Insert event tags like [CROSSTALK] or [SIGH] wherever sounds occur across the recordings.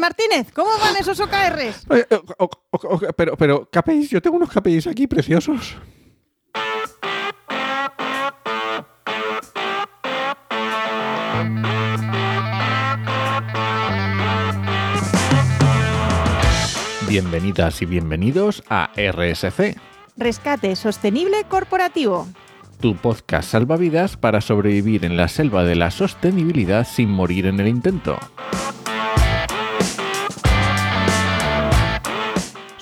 Martínez? ¿Cómo van esos OKRs? Eh, eh, pero, pero, KPIs, yo tengo unos KPIs aquí preciosos. Bienvenidas y bienvenidos a RSC, Rescate Sostenible Corporativo. tu podcast salvavidas para sobrevivir en la selva de la sostenibilidad sin morir en el intento.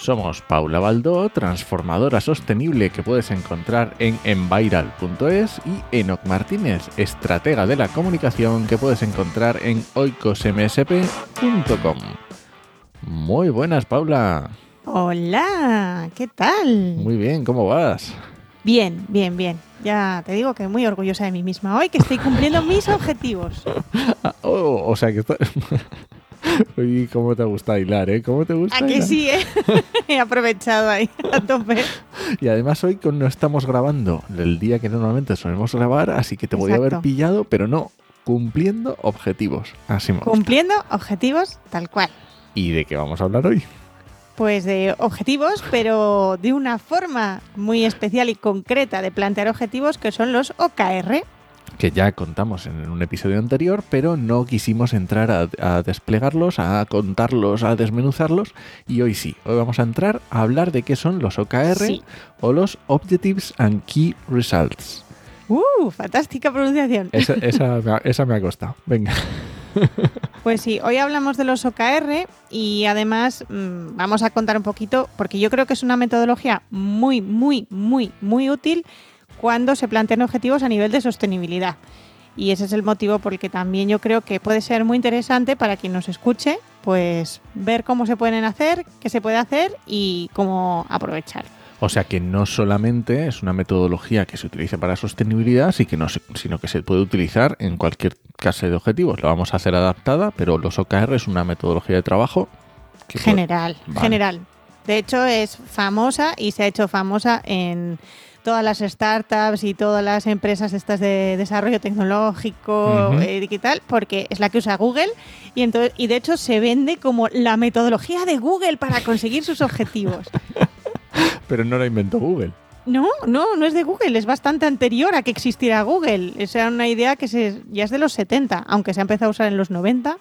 Somos Paula Baldó, transformadora sostenible que puedes encontrar en enviral.es y Enoc Martínez, estratega de la comunicación que puedes encontrar en oicosmsp.com. Muy buenas, Paula. Hola, ¿qué tal? Muy bien, ¿cómo vas? Bien, bien, bien. Ya te digo que muy orgullosa de mí misma hoy, que estoy cumpliendo mis objetivos. [LAUGHS] Ah, oh, o sea que está... [LAUGHS] Uy, cómo te gusta hilar, ¿eh? ¿Cómo te gusta ¿A que hilar? sí, eh? [LAUGHS] He aprovechado ahí a tope. Y además hoy no estamos grabando el día que normalmente solemos grabar, así que te podía haber Exacto. pillado, pero no, cumpliendo objetivos. Así me gusta. Cumpliendo objetivos tal cual. ¿Y de qué vamos a hablar hoy? Pues de objetivos, pero de una forma muy especial y concreta de plantear objetivos que son los OKR. Que ya contamos en un episodio anterior, pero no quisimos entrar a, a desplegarlos, a contarlos, a desmenuzarlos. Y hoy sí, hoy vamos a entrar a hablar de qué son los OKR Sí. o los Objectives and Key Results. ¡Uh! Fantástica pronunciación. Esa, esa me ha- esa me ha costado. Venga. [LAUGHS] Pues sí, hoy hablamos de los OKR y además mm, vamos a contar un poquito, porque yo creo que es una metodología muy, muy, muy, muy útil cuando se plantean objetivos a nivel de sostenibilidad. Y ese es el motivo por el que también yo creo que puede ser muy interesante para quien nos escuche, pues ver cómo se pueden hacer, qué se puede hacer y cómo aprovechar. O sea que no solamente es una metodología que se utiliza para sostenibilidad, sino que se puede utilizar en cualquier clase de objetivos. La vamos a hacer adaptada, pero los OKR es una metodología de trabajo que puede- General, Vale. general. De hecho, es famosa y se ha hecho famosa en todas las startups y todas las empresas estas de desarrollo tecnológico eh, digital, porque es la que usa Google y, entonces, y de hecho se vende como la metodología de Google para conseguir sus objetivos. [LAUGHS] Pero no la inventó Google. No, no, no es de Google, es bastante anterior a que existiera Google. Esa era una idea que se, ya es de los 70, aunque se ha empezado a usar en los 90,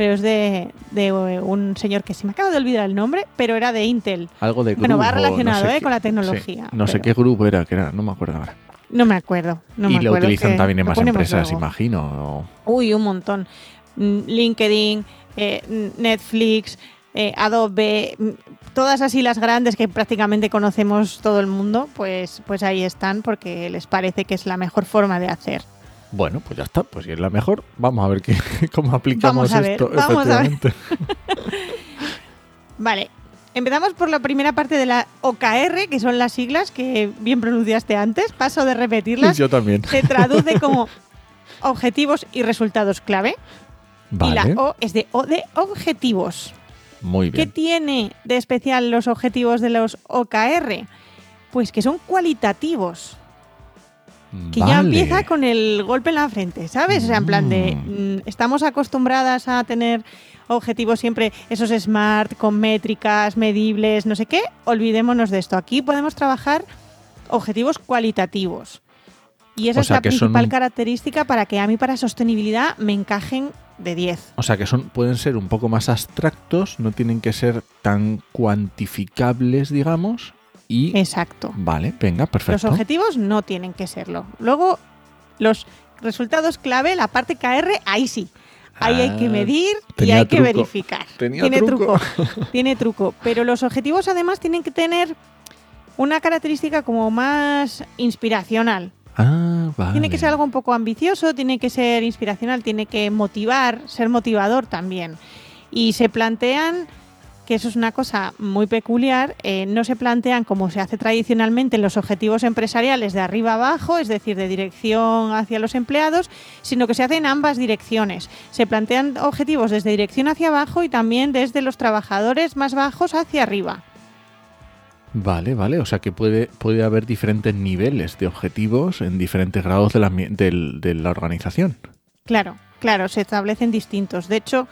pero es de, de eh, un señor que se me acaba de olvidar el nombre, pero era de Intel. Algo de Bueno, Group va relacionado, no sé ¿eh? qué- con la sí, tecnología, no sé qué grupo era, que era, no me acuerdo ahora. No me acuerdo. No y me lo acuerdo, utilizan que también en más empresas, luego. imagino. o- Uy, un montón. Mm, LinkedIn, eh, Netflix, eh, Adobe, mm, todas así las grandes que prácticamente conocemos todo el mundo, pues, pues ahí están porque les parece que es la mejor forma de hacer. Bueno, pues ya está. Pues si es la mejor, vamos a ver qué, [LAUGHS] cómo aplicamos Vamos a ver, esto. vamos a ver. [LAUGHS] Vale, empezamos por la primera parte de la OKR, que son las siglas que bien pronunciaste antes. Paso de repetirlas. Yo también. Se traduce [LAUGHS] como objetivos y resultados clave. Y Vale, la O es de O de objetivos. muy ¿Qué bien. tiene de especial los objetivos de los OKR? Pues que son cualitativos. Que ya empieza con el golpe en la frente, ¿sabes? O sea, en plan de. Mm. mm, estamos acostumbradas a tener objetivos siempre, esos smart, con métricas, medibles, no sé qué. Olvidémonos de esto. Aquí podemos trabajar objetivos cualitativos. Y esa O es sea, la que son principal característica para que a mí, para sostenibilidad, me encajen de 10. O sea que son, pueden ser un poco más abstractos, no tienen que ser tan cuantificables, digamos. Y Exacto. vale, venga, perfecto. Los objetivos no tienen que serlo. Luego, los resultados clave, la parte KR, ahí sí. Ahí hay que Ah, medir y hay que verificar. Tenía tiene truco. [LAUGHS] tiene truco. Pero los objetivos además tienen que tener una característica como más inspiracional. Ah, vale. Tiene que ser algo un poco ambicioso, tiene que ser inspiracional, tiene que motivar, ser motivador también. Y se plantean, que eso es una cosa muy peculiar, eh, no se plantean como se hace tradicionalmente en los objetivos empresariales de arriba abajo, es decir, de dirección hacia los empleados, sino que se hace en ambas direcciones. Se plantean objetivos desde dirección hacia abajo y también desde los trabajadores más bajos hacia arriba. Vale, vale. O sea que puede, puede haber diferentes niveles de objetivos en diferentes grados la, de la organización. Claro, claro, se establecen distintos. De hecho,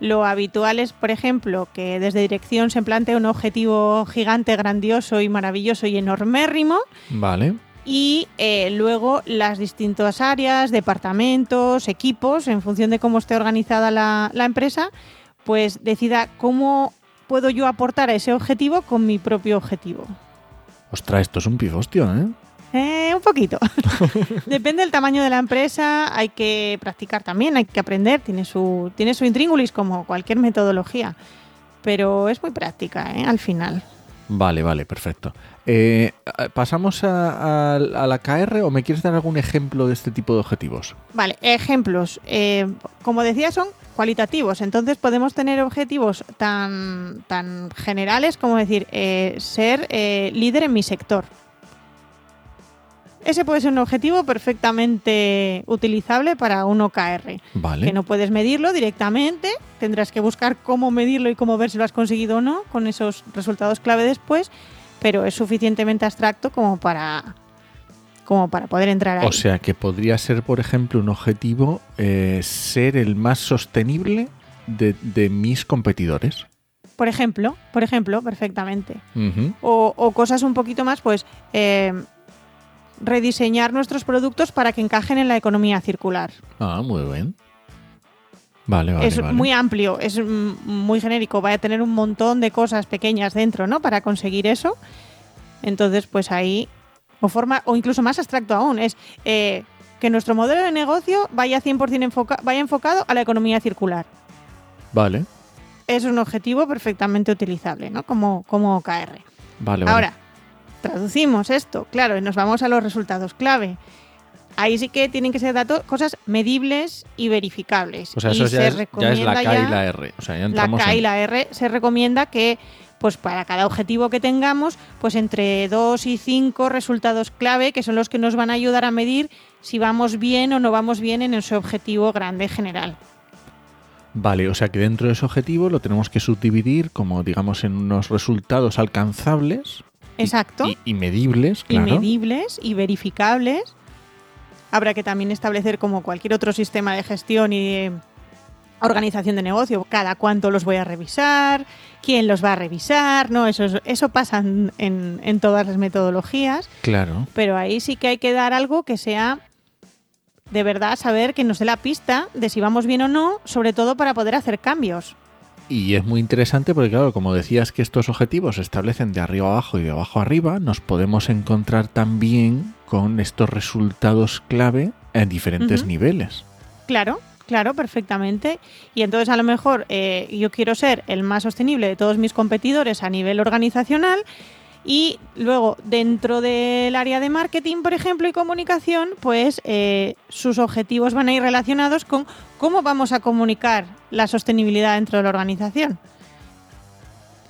Lo habitual es, por ejemplo, que desde dirección se plantee un objetivo gigante, grandioso y maravilloso y enormérrimo. Vale. Y eh, luego las distintas áreas, departamentos, equipos, en función de cómo esté organizada la, la empresa, pues decida cómo puedo yo aportar a ese objetivo con mi propio objetivo. Ostras, esto es un pifostio, ¿eh? Eh, un poquito. [LAUGHS] Depende del tamaño de la empresa, hay que practicar también, hay que aprender, tiene su, tiene su intríngulis como cualquier metodología, pero es muy práctica ¿eh? al final. Vale, vale, perfecto. Eh, ¿Pasamos a, a- a la KR o me quieres dar algún ejemplo de este tipo de objetivos? Vale, ejemplos. Eh, como decía, son cualitativos, entonces podemos tener objetivos tan, tan generales como decir, eh, ser eh, líder en mi sector. Ese puede ser un objetivo perfectamente utilizable para un OKR. Vale. que no puedes medirlo directamente, tendrás que buscar cómo medirlo y cómo ver si lo has conseguido o no con esos resultados clave después, pero es suficientemente abstracto como para como para poder entrar ahí. O sea que podría ser, por ejemplo, un objetivo eh, ser el más sostenible de, de mis competidores. por ejemplo, por ejemplo, perfectamente. O cosas un poquito más, pues eh, rediseñar nuestros productos para que encajen en la economía circular. Ah, muy bien. Vale, vale. es vale. muy amplio, es mm, muy genérico, va a tener un montón de cosas pequeñas dentro, ¿no? Para conseguir eso. Entonces, pues ahí, o forma, o incluso más abstracto aún, es eh, que nuestro modelo de negocio vaya 100% enfoca vaya enfocado a la economía circular. Vale, Es un objetivo perfectamente utilizable, ¿no? Como, como OKR. vale. vale. Ahora, traducimos esto, claro, y nos vamos a los resultados clave. Ahí sí que tienen que ser datos, cosas medibles y verificables. o sea, Y eso ya se es, ya es la K y la R. O sea, ya la K y la R se recomienda que pues para cada objetivo que tengamos, pues entre 2 y 5 resultados clave, que son los que nos van a ayudar a medir si vamos bien o no vamos bien en ese objetivo grande general. Vale, o sea que dentro de ese objetivo lo tenemos que subdividir como, digamos, en unos resultados alcanzables Exacto. y, y medibles, y claro. medibles y verificables. Habrá que también establecer como cualquier otro sistema de gestión y de organización de negocio, cada cuánto los voy a revisar, quién los va a revisar, no, eso, es- eso pasa en, en- en todas las metodologías, Claro. pero ahí sí que hay que dar algo que sea de verdad saber que nos dé la pista de si vamos bien o no, sobre todo para poder hacer cambios. Y es muy interesante porque, claro, como decías que estos objetivos se establecen de arriba abajo y de abajo arriba, nos podemos encontrar también con estos resultados clave en diferentes niveles. Claro, claro, perfectamente. Y entonces a lo mejor eh, yo quiero ser el más sostenible de todos mis competidores a nivel organizacional y luego dentro del área de marketing, por ejemplo, y comunicación, pues eh, sus objetivos van a ir relacionados con cómo vamos a comunicar la sostenibilidad dentro de la organización.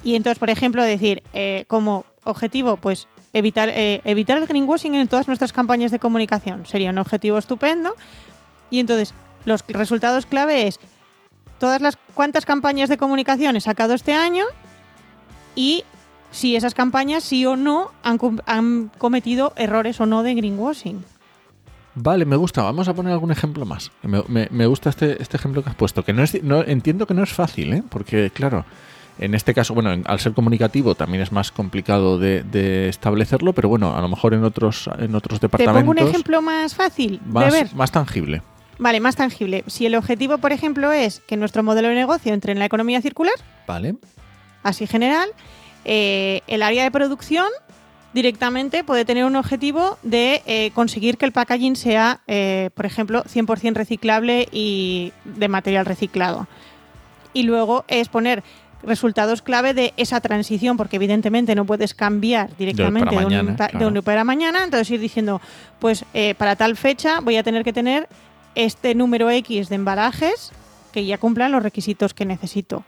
Y entonces, por ejemplo, decir eh, como objetivo, pues evitar, eh, evitar el greenwashing en todas nuestras campañas de comunicación. Sería un objetivo estupendo. Y entonces, los resultados clave es todas las cuántas campañas de comunicación he sacado este año y si esas campañas sí o no han, han cometido errores o no de greenwashing. Vale, me gusta. Vamos a poner algún ejemplo más. Me, me- me gusta este, este ejemplo que has puesto, que no es, no, entiendo que no es fácil, ¿eh? porque claro, en este caso, bueno, en- al ser comunicativo también es más complicado de, de establecerlo, pero bueno, a lo mejor en otros, en otros Te departamentos pongo un ejemplo más fácil de ver. más, más tangible. Vale, más tangible. Si el objetivo, por ejemplo, es que nuestro modelo de negocio entre en la economía circular, Vale. así general, eh, el área de producción directamente puede tener un objetivo de eh, conseguir que el packaging sea, eh, por ejemplo, 100% reciclable y de material reciclado. Y luego es poner resultados clave de esa transición, porque evidentemente no puedes cambiar directamente de, un, mañana, pa- claro. de un para mañana, entonces ir diciendo, pues eh, para tal fecha voy a tener que tener este número X de embalajes que ya cumplan los requisitos que necesito.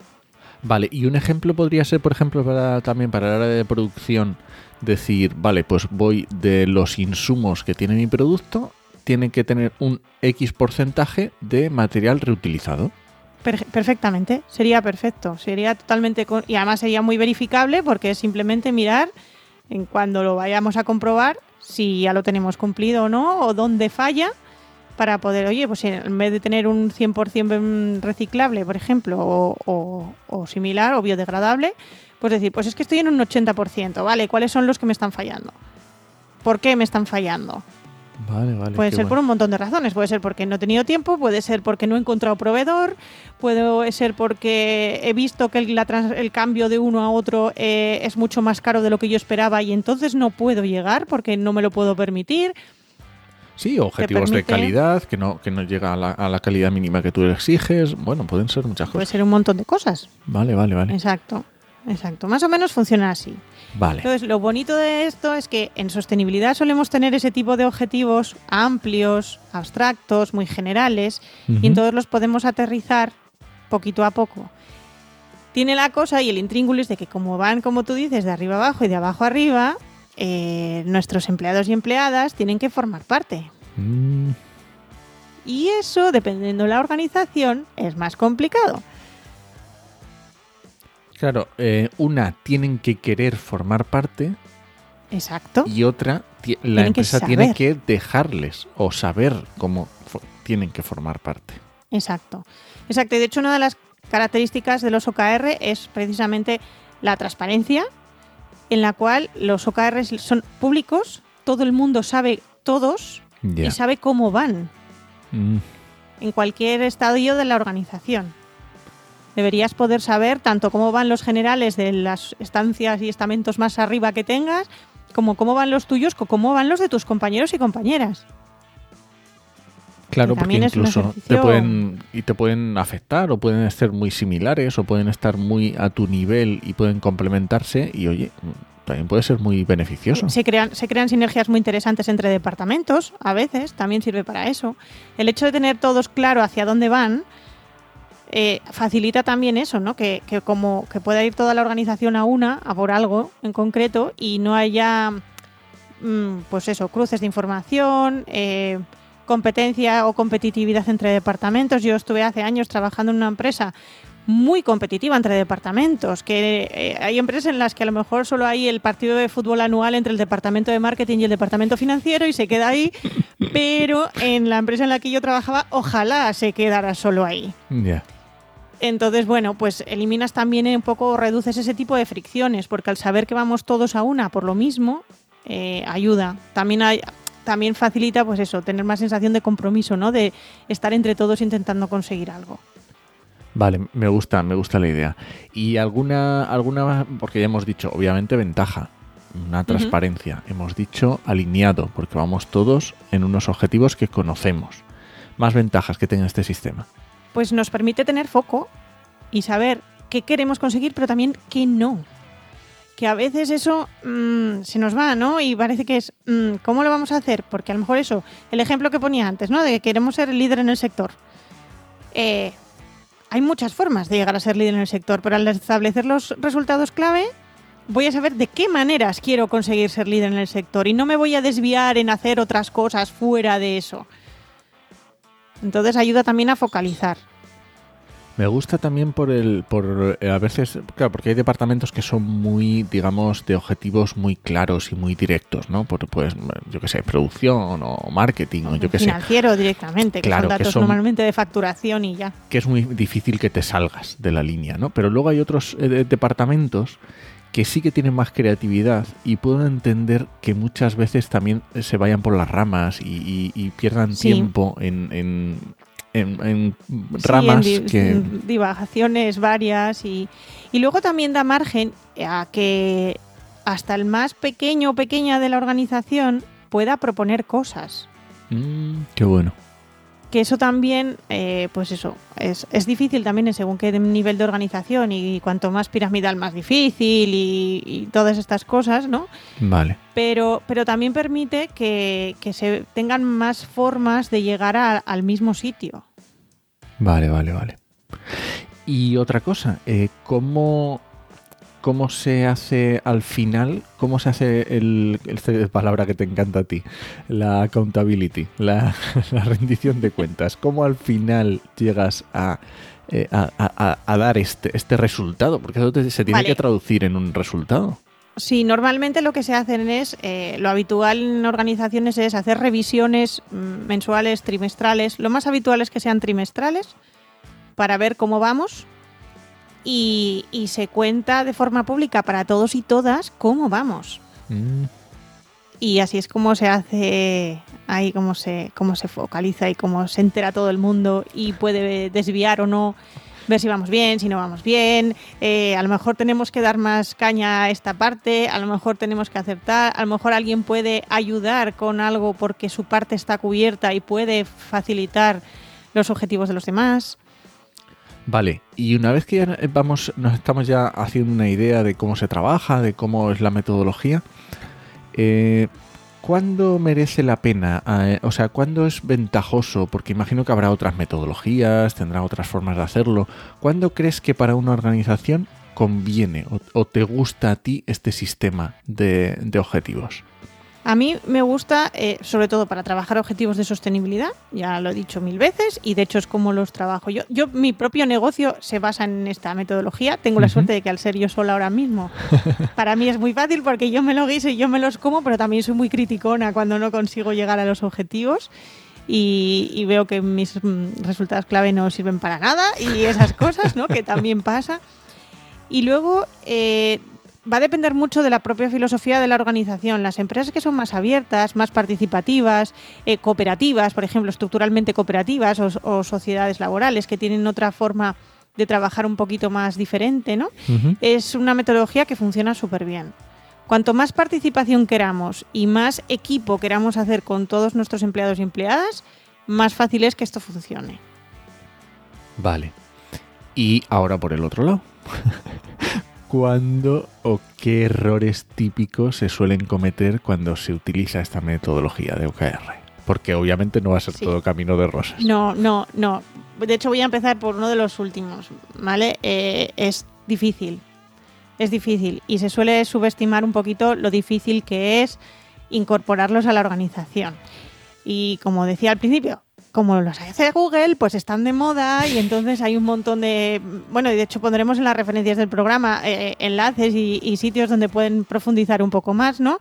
Vale, y un ejemplo podría ser, por ejemplo, para, también para el área de producción, decir, vale, pues voy de los insumos que tiene mi producto, tiene que tener un X porcentaje de material reutilizado. Per- perfectamente, sería perfecto, sería totalmente y además sería muy verificable porque es simplemente mirar en cuando lo vayamos a comprobar si ya lo tenemos cumplido o no o dónde falla para poder, oye, pues en vez de tener un 100% reciclable, por ejemplo, o, o, similar o biodegradable, pues decir, pues es que estoy en un 80%, ¿vale? ¿Cuáles son los que me están fallando? ¿Por qué me están fallando? Vale, vale, puede ser por un montón de razones. Puede ser porque no he tenido tiempo, puede ser porque no he encontrado proveedor, puede ser porque he visto que el, el cambio de uno a otro eh, es mucho más caro de lo que yo esperaba y entonces no puedo llegar porque no me lo puedo permitir. Sí, objetivos de calidad, que no, que no llega a la, a la, calidad mínima que tú exiges. Bueno, pueden ser muchas cosas. Puede ser un montón de cosas. Vale, vale, vale. Exacto. Exacto, más o menos funciona así. Vale. Entonces, lo bonito de esto es que en sostenibilidad solemos tener ese tipo de objetivos amplios, abstractos, muy generales, y en todos los podemos aterrizar poquito a poco. Tiene la cosa y el intríngulis de que como van, como tú dices, de arriba abajo y de abajo arriba, eh, nuestros empleados y empleadas tienen que formar parte. Mm. Y eso, dependiendo de la organización, es más complicado. Claro, eh, una tienen que querer formar parte. Exacto. Y otra, la empresa tiene que dejarles o saber cómo tienen que formar parte. Exacto. Exacto. Y de hecho, una de las características de los OKR es precisamente la transparencia, en la cual los OKR son públicos, todo el mundo sabe todos y sabe cómo van mm. en cualquier estadio de la organización deberías poder saber tanto cómo van los generales de las estancias y estamentos más arriba que tengas, como cómo van los tuyos, como cómo van los de tus compañeros y compañeras. Claro, porque incluso te pueden y te pueden afectar o pueden ser muy similares o pueden estar muy a tu nivel y pueden complementarse y oye, también puede ser muy beneficioso. Se crean, se crean sinergias muy interesantes entre departamentos, a veces también sirve para eso. El hecho de tener todos claro hacia dónde van, eh, facilita también eso, ¿no? Que, como que pueda ir toda la organización a una, a por algo en concreto, y no haya, mm, pues eso, cruces de información, eh, competencia o competitividad entre departamentos. Yo estuve hace años trabajando en una empresa muy competitiva entre departamentos, que eh, hay empresas en las que a lo mejor solo hay el partido de fútbol anual entre el departamento de marketing y el departamento financiero y se queda ahí, pero en la empresa en la que yo trabajaba ojalá se quedara solo ahí. Entonces, bueno, pues eliminas también un poco, reduces ese tipo de fricciones, porque al saber que vamos todos a una por lo mismo, eh, ayuda. También hay, también facilita, pues eso, tener más sensación de compromiso, ¿no? De estar entre todos intentando conseguir algo. Vale, me gusta, me gusta la idea. Y alguna, alguna, porque ya hemos dicho, obviamente ventaja, una transparencia. Hemos dicho alineado, porque vamos todos en unos objetivos que conocemos. Más ventajas que tenga este sistema pues nos permite tener foco y saber qué queremos conseguir, pero también qué no. Que a veces eso mm, se nos va, ¿no? Y parece que es, mm, ¿cómo lo vamos a hacer? Porque a lo mejor eso, el ejemplo que ponía antes, ¿no? De que queremos ser líder en el sector. Eh, hay muchas formas de llegar a ser líder en el sector, pero al establecer los resultados clave, voy a saber de qué maneras quiero conseguir ser líder en el sector y no me voy a desviar en hacer otras cosas fuera de eso. Entonces ayuda también a focalizar. Me gusta también por el, por eh, a veces, claro, porque hay departamentos que son muy, digamos, de objetivos muy claros y muy directos, ¿no? Por, pues, yo qué sé, producción o marketing o yo qué sé. Financiero directamente, que son datos normalmente de facturación y ya. Que es muy difícil que te salgas de la línea, ¿no? Pero luego hay otros eh, departamentos que sí que tienen más creatividad y puedo entender que muchas veces también se vayan por las ramas y, pierdan tiempo en, en, ramas que... divagaciones varias y, y luego también da margen a que hasta el más pequeño o pequeña de la organización pueda proponer cosas. Mm, qué bueno que eso también, eh, pues eso, es, es, difícil también según qué nivel de organización y cuanto más piramidal más difícil y, todas estas cosas, ¿no? Vale. Pero, pero también permite que, se tengan más formas de llegar al mismo sitio. Vale, vale, vale. Y otra cosa, eh, ¿cómo cómo se hace al final, cómo se hace el, palabra que te encanta a ti, la accountability, [LAUGHS] la, rendición de cuentas, cómo al final llegas a, eh, a, dar este, este resultado, porque eso se tiene que traducir en un resultado. Sí, normalmente lo que se hacen es, eh, lo habitual en organizaciones es hacer revisiones mm, mensuales, trimestrales. Lo más habitual es que sean trimestrales para ver cómo vamos y, y se cuenta de forma pública para todos y todas cómo vamos. Mm, Y así es como se hace, ahí cómo se, cómo se focaliza y cómo se entera todo el mundo y puede desviar o no, ver si vamos bien, si no vamos bien. Eh, a lo mejor tenemos que dar más caña a esta parte, a lo mejor tenemos que aceptar, a lo mejor alguien puede ayudar con algo porque su parte está cubierta y puede facilitar los objetivos de los demás. Vale, y una vez que ya vamos, nos estamos ya haciendo una idea de cómo se trabaja, de cómo es la metodología, eh, ¿cuándo merece la pena? Eh, o sea, ¿cuándo es ventajoso? Porque imagino que habrá otras metodologías, tendrá otras formas de hacerlo. ¿Cuándo crees que para una organización conviene o, te gusta a ti este sistema de objetivos? A mí me gusta, eh, sobre todo para trabajar objetivos de sostenibilidad, ya lo he dicho mil veces, y de hecho es como los trabajo yo. Yo, mi propio negocio se basa en esta metodología. Tengo la suerte de que al ser yo sola ahora mismo, [LAUGHS] para mí es muy fácil porque yo me lo guiso y yo me los como, pero también soy muy criticona cuando no consigo llegar a los objetivos. Y, y veo que mis mm, resultados clave no sirven para nada y esas cosas, ¿no? Que también pasa. Y luego eh, va a depender mucho de la propia filosofía de la organización. Las empresas que son más abiertas, más participativas, eh, cooperativas, por ejemplo, estructuralmente cooperativas o, o sociedades laborales que tienen otra forma de trabajar un poquito más diferente, ¿no? Es una metodología que funciona súper bien. Cuanto más participación queramos y más equipo queramos hacer con todos nuestros empleados y empleadas, más fácil es que esto funcione. Vale. Y ahora por el otro lado. [LAUGHS] ¿Cuándo o qué errores típicos se suelen cometer cuando se utiliza esta metodología de OKR? Porque obviamente no va a ser Sí. todo camino de rosas. No, no, no. De hecho, voy a empezar por uno de los últimos, ¿vale? Eh, es difícil. Es difícil. Y se suele subestimar un poquito lo difícil que es incorporarlos a la organización. Y como decía al principio, como los hace Google, pues están de moda y entonces hay un montón de... Bueno, y de hecho pondremos en las referencias del programa eh, enlaces y, y sitios donde pueden profundizar un poco más, ¿no?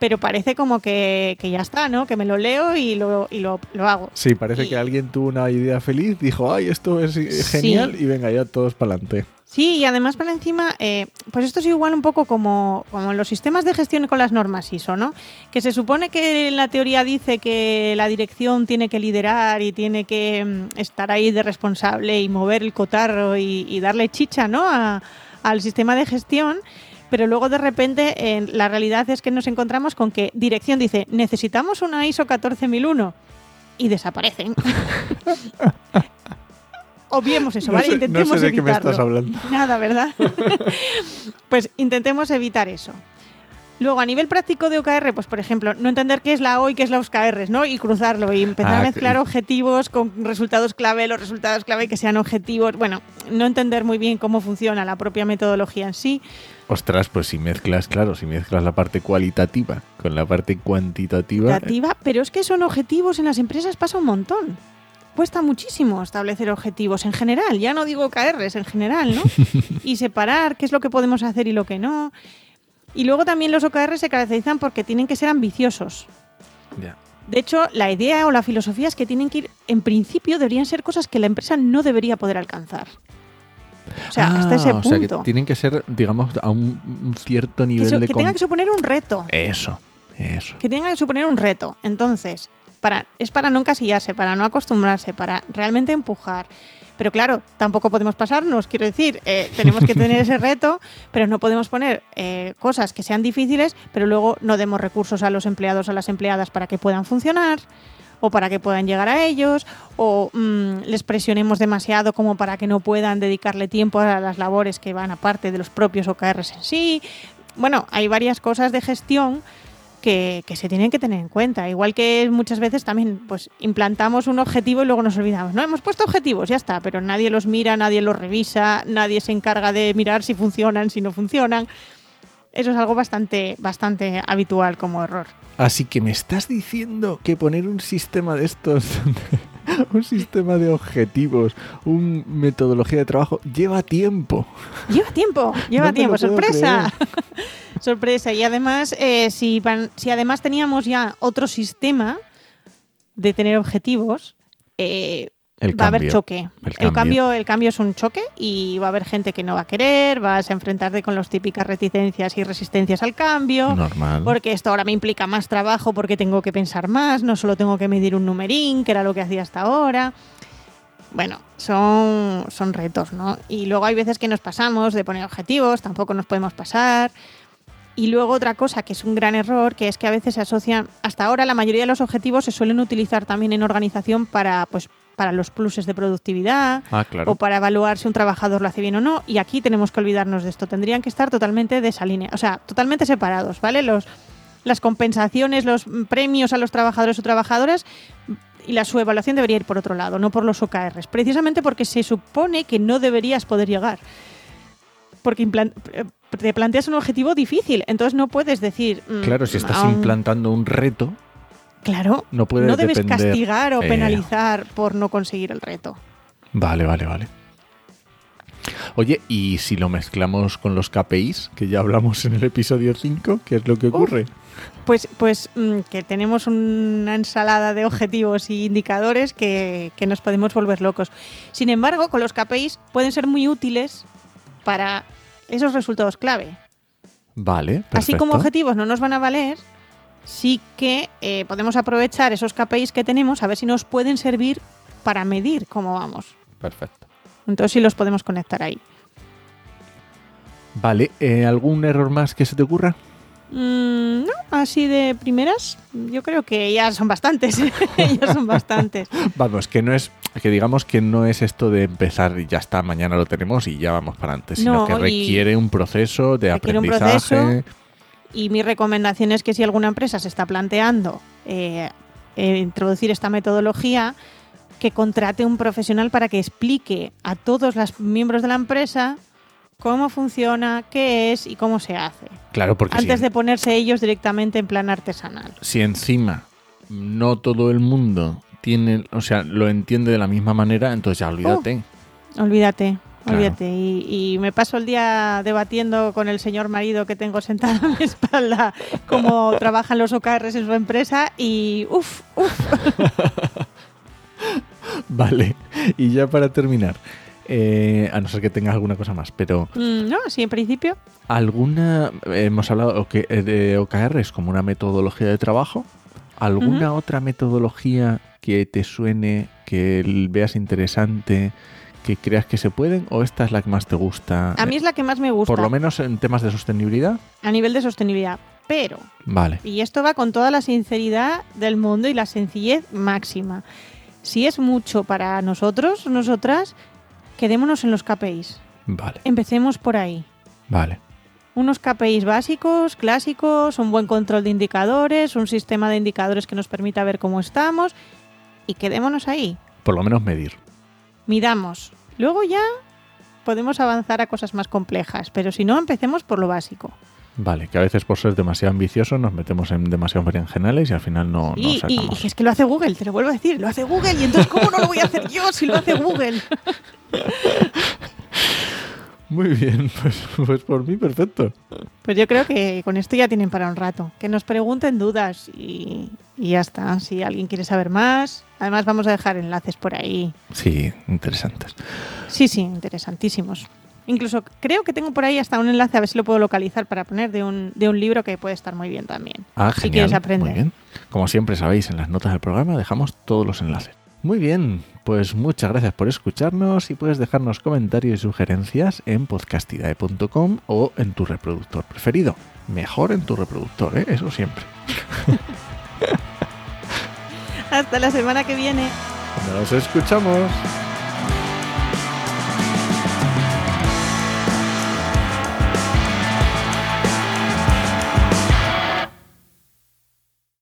Pero parece como que, que ya está, ¿no? Que me lo leo y lo, y lo, lo hago. Sí, parece Y- que alguien tuvo una idea feliz, dijo, ay, esto es eh, Sí. genial, y venga, ya todos para adelante. Sí, y además para encima, eh, pues esto es igual un poco como, como los sistemas de gestión con las normas ISO, ¿no? Que se supone que la teoría dice que la dirección tiene que liderar y tiene que mm, estar ahí de responsable y mover el cotarro y, y darle chicha, ¿no? A- al sistema de gestión. Pero luego de repente en la realidad es que nos encontramos con que dirección dice necesitamos una ISO 14001 y desaparecen. [LAUGHS] Obviemos eso, No ¿vale? sé- no Intentemos sé de qué me estás hablando. Nada, ¿verdad? [LAUGHS] pues intentemos evitar eso. Luego, a nivel práctico de OKR, pues por ejemplo, no entender qué es la O y qué es la OKR, ¿no? Y cruzarlo y empezar Ah, a mezclar que- objetivos con resultados clave, los resultados clave que sean objetivos. Bueno, no entender muy bien cómo funciona la propia metodología en sí. Ostras, pues si mezclas, claro, si mezclas la parte cualitativa con la parte cuantitativa, eh, Creativa, pero es que son objetivos en las empresas pasa un montón. Cuesta muchísimo establecer objetivos en general, ya no digo OKRs, en general, ¿no? [LAUGHS] y separar qué es lo que podemos hacer y lo que no. Y luego también los OKRs se caracterizan porque tienen que ser ambiciosos. De hecho, la idea o la filosofía es que tienen que ir, en principio, deberían ser cosas que la empresa no debería poder alcanzar. O sea, hasta Ah, ese o sea, que punto. tienen que ser, digamos, a un, un cierto que, nivel so- de... que tenga que suponer un reto. Eso, eso. que tenga que suponer un reto. Entonces, para, es para no encasillarse, para no acostumbrarse, para realmente empujar. Pero claro, tampoco podemos pasarnos, quiero decir, eh, tenemos que tener ese reto, pero no podemos poner eh, cosas que sean difíciles, pero luego no demos recursos a los empleados a las empleadas para que puedan funcionar o para que puedan llegar a ellos, o mm, les presionemos demasiado como para que no puedan dedicarle tiempo a las labores que van aparte de los propios OKRs en sí. Bueno, hay varias cosas de gestión que, que se tienen que tener en cuenta. Igual que muchas veces también pues implantamos un objetivo y luego nos olvidamos. No, hemos puesto objetivos, ya está, pero nadie los mira, nadie los revisa, nadie se encarga de mirar si funcionan, si no funcionan. Eso es algo bastante, bastante habitual como error. Así que me estás diciendo que poner un sistema de estos [LAUGHS] un sistema de objetivos, una metodología de trabajo, lleva tiempo. Lleva tiempo, lleva No tiempo, sorpresa. [LAUGHS] sorpresa. Y además, eh, si, van- si además teníamos ya otro sistema de tener objetivos, eh, El va a haber cambio. choque. El El, cambio. cambio. el cambio es un choque y va a haber gente que no va a querer, vas a enfrentarte con las típicas reticencias y resistencias al cambio. Normal. Porque esto ahora me implica más trabajo porque tengo que pensar más, no solo tengo que medir un numerín, que era lo que hacía hasta ahora. Bueno, son, son retos, ¿no? Y luego hay veces que nos pasamos de poner objetivos, tampoco nos podemos pasar. Y luego otra cosa que es un gran error, que es que a veces se asocian, hasta ahora la mayoría de los objetivos se suelen utilizar también en organización para, pues, para los pluses de productividad, Ah, claro. o para evaluar si un trabajador lo hace bien o no. Y aquí tenemos que olvidarnos de esto. Tendrían que estar totalmente desalineados, o sea, totalmente separados, ¿vale? Los, las compensaciones, los premios a los trabajadores o trabajadoras y la su evaluación debería ir por otro lado, no por los OKRs. Precisamente porque se supone que no deberías poder llegar. Porque eh, te planteas un objetivo difícil, entonces no puedes decir. mm, Claro, si estás implantando un reto, Claro, no puedes no debes depender- castigar o Eh, penalizar por no conseguir el reto. Vale, vale, vale. Oye, ¿y si lo mezclamos con los KPIs, que ya hablamos en el episodio 5, qué es lo que ocurre? Pues, pues mm, que tenemos una ensalada de objetivos y indicadores que, que nos podemos volver locos. Sin embargo, con los KPIs pueden ser muy útiles para esos resultados clave. Vale, perfecto. Así como objetivos no nos van a valer, sí que eh, podemos aprovechar esos KPIs que tenemos a ver si nos pueden servir para medir cómo vamos. Perfecto. Entonces sí los podemos conectar ahí. Vale, eh, ¿algún error más que se te ocurra? Mm, no, así de primeras, yo creo que ya son bastantes. [LAUGHS] ya son bastantes. Vamos, que no es, que digamos que no es esto de empezar y ya está, mañana lo tenemos y ya vamos para adelante, sino No, que requiere un proceso de aprendizaje. proceso. Y mi recomendación es que si alguna empresa se está planteando eh, eh, introducir esta metodología, que contrate un profesional para que explique a todos los miembros de la empresa cómo funciona, qué es y cómo se hace. Claro, porque Antes si, de ponerse ellos directamente en plan artesanal. si encima no todo el mundo tiene, o sea, lo entiende de la misma manera, entonces ya olvídate. Olvídate, Claro. olvídate. Y, y me paso el día debatiendo con el señor marido que tengo sentado a mi [LAUGHS] espalda cómo trabajan los OKRs en su empresa y uff, uff. [LAUGHS] Vale, y ya para terminar, eh, a no ser que tengas alguna cosa más, pero Mm, No, sí, en principio. ¿alguna, hemos hablado eh, de OKRs como una metodología de trabajo? ¿Alguna otra metodología que te suene, que veas interesante, que creas que se pueden? ¿O esta es la que más te gusta? A mí es la que más me gusta Por lo menos en temas de sostenibilidad. a nivel de sostenibilidad. Pero, Vale, y esto va con toda la sinceridad del mundo y la sencillez máxima. Si es mucho para nosotros, nosotras, quedémonos en los KPIs. vale, Empecemos por ahí. vale. unos KPIs básicos, clásicos, un buen control de indicadores, un sistema de indicadores que nos permita ver cómo estamos y quedémonos ahí. Por lo menos medir. Midamos. Luego ya podemos avanzar a cosas más complejas, pero si no, empecemos por lo básico. Vale, que a veces por ser demasiado ambiciosos nos metemos en demasiados berenjenales y al final no, no y, y- sacamos. y es que lo hace Google, te lo vuelvo a decir, lo hace Google y entonces ¿cómo no lo voy a hacer yo si lo hace Google? [LAUGHS] Muy bien, pues, pues por mí perfecto. Pues yo creo que con esto ya tienen para un rato. Que nos pregunten dudas y, y ya está. Si alguien quiere saber más, además vamos a dejar enlaces por ahí. Sí, interesantes. Sí, sí, interesantísimos. Incluso creo que tengo por ahí hasta un enlace, a ver si lo puedo localizar para poner de un, de un libro que puede estar muy bien también. Ah, si genial. quieres aprender. Muy bien. Como siempre sabéis, en las notas del programa dejamos todos los enlaces. Muy bien, pues muchas gracias por escucharnos y puedes dejarnos comentarios y sugerencias en podcastidae.com o en tu reproductor preferido. Mejor en tu reproductor, ¿eh? eso siempre. [LAUGHS] Hasta la semana que viene. Nos escuchamos.